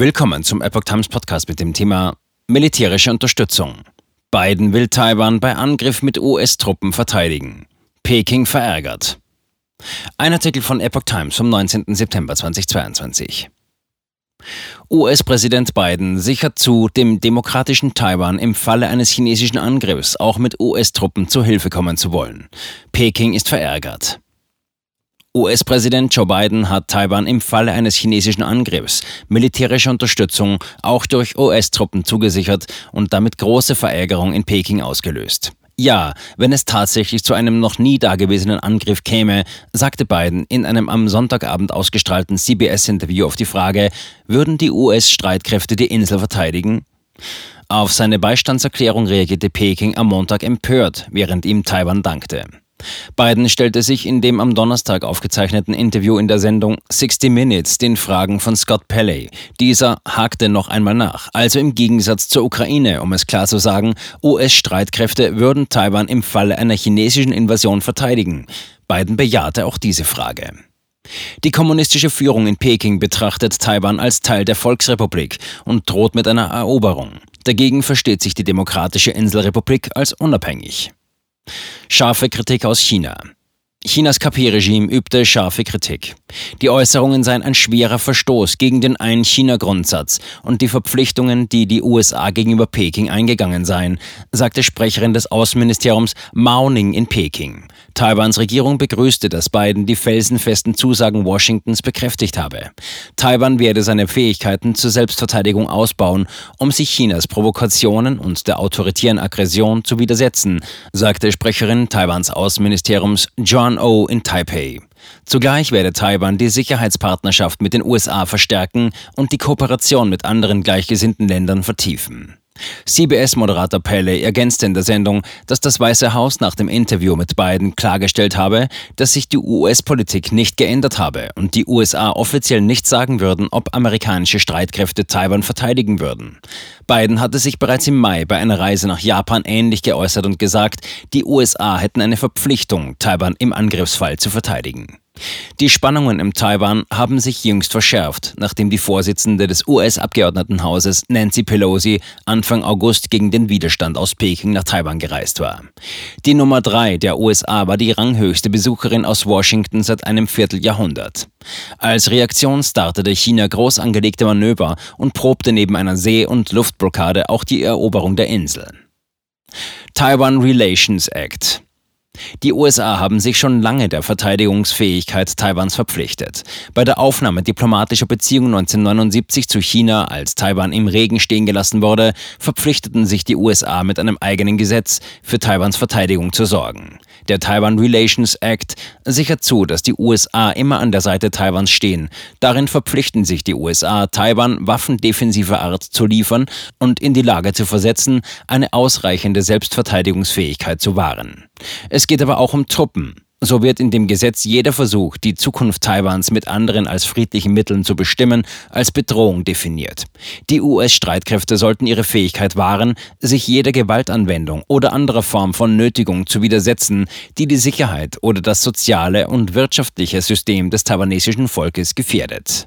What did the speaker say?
Willkommen zum Epoch Times Podcast mit dem Thema Militärische Unterstützung. Biden will Taiwan bei Angriff mit US-Truppen verteidigen. Peking verärgert. Ein Artikel von Epoch Times vom 19. September 2022. US-Präsident Biden sichert zu, dem demokratischen Taiwan im Falle eines chinesischen Angriffs auch mit US-Truppen zu Hilfe kommen zu wollen. Peking ist verärgert. US-Präsident Joe Biden hat Taiwan im Falle eines chinesischen Angriffs militärische Unterstützung auch durch US-Truppen zugesichert und damit große Verärgerung in Peking ausgelöst. Ja, wenn es tatsächlich zu einem noch nie dagewesenen Angriff käme, sagte Biden in einem am Sonntagabend ausgestrahlten CBS-Interview auf die Frage, würden die US-Streitkräfte die Insel verteidigen? Auf seine Beistandserklärung reagierte Peking am Montag empört, während ihm Taiwan dankte. Biden stellte sich in dem am Donnerstag aufgezeichneten Interview in der Sendung 60 Minutes den Fragen von Scott Pelley. Dieser hakte noch einmal nach. Also im Gegensatz zur Ukraine, um es klar zu sagen, US-Streitkräfte würden Taiwan im Falle einer chinesischen Invasion verteidigen. Biden bejahte auch diese Frage. Die kommunistische Führung in Peking betrachtet Taiwan als Teil der Volksrepublik und droht mit einer Eroberung. Dagegen versteht sich die Demokratische Inselrepublik als unabhängig. Scharfe Kritik aus China. Chinas KP-Regime übte scharfe Kritik. Die Äußerungen seien ein schwerer Verstoß gegen den Ein-China-Grundsatz und die Verpflichtungen, die die USA gegenüber Peking eingegangen seien, sagte Sprecherin des Außenministeriums Mao Ning in Peking. Taiwans Regierung begrüßte, dass Biden die felsenfesten Zusagen Washingtons bekräftigt habe. Taiwan werde seine Fähigkeiten zur Selbstverteidigung ausbauen, um sich Chinas Provokationen und der autoritären Aggression zu widersetzen, sagte Sprecherin Taiwans Außenministeriums John O. in Taipei. Zugleich werde Taiwan die Sicherheitspartnerschaft mit den USA verstärken und die Kooperation mit anderen gleichgesinnten Ländern vertiefen. CBS-Moderator Pelley ergänzte in der Sendung, dass das Weiße Haus nach dem Interview mit Biden klargestellt habe, dass sich die US-Politik nicht geändert habe und die USA offiziell nicht sagen würden, ob amerikanische Streitkräfte Taiwan verteidigen würden. Biden hatte sich bereits im Mai bei einer Reise nach Japan ähnlich geäußert und gesagt, die USA hätten eine Verpflichtung, Taiwan im Angriffsfall zu verteidigen. Die Spannungen im Taiwan haben sich jüngst verschärft, nachdem die Vorsitzende des US-Abgeordnetenhauses Nancy Pelosi Anfang August gegen den Widerstand aus Peking nach Taiwan gereist war. Die Nummer drei der USA war die ranghöchste Besucherin aus Washington seit einem Vierteljahrhundert. Als Reaktion startete China groß angelegte Manöver und probte neben einer See- und Luftblockade auch die Eroberung der Insel. Taiwan Relations Act die USA haben sich schon lange der Verteidigungsfähigkeit Taiwans verpflichtet. Bei der Aufnahme diplomatischer Beziehungen 1979 zu China, als Taiwan im Regen stehen gelassen wurde, verpflichteten sich die USA mit einem eigenen Gesetz für Taiwans Verteidigung zu sorgen. Der Taiwan Relations Act sichert zu, dass die USA immer an der Seite Taiwans stehen. Darin verpflichten sich die USA, Taiwan Waffen defensiver Art zu liefern und in die Lage zu versetzen, eine ausreichende Selbstverteidigungsfähigkeit zu wahren. Es geht aber auch um Truppen. So wird in dem Gesetz jeder Versuch, die Zukunft Taiwans mit anderen als friedlichen Mitteln zu bestimmen, als Bedrohung definiert. Die US-Streitkräfte sollten ihre Fähigkeit wahren, sich jeder Gewaltanwendung oder anderer Form von Nötigung zu widersetzen, die die Sicherheit oder das soziale und wirtschaftliche System des taiwanesischen Volkes gefährdet.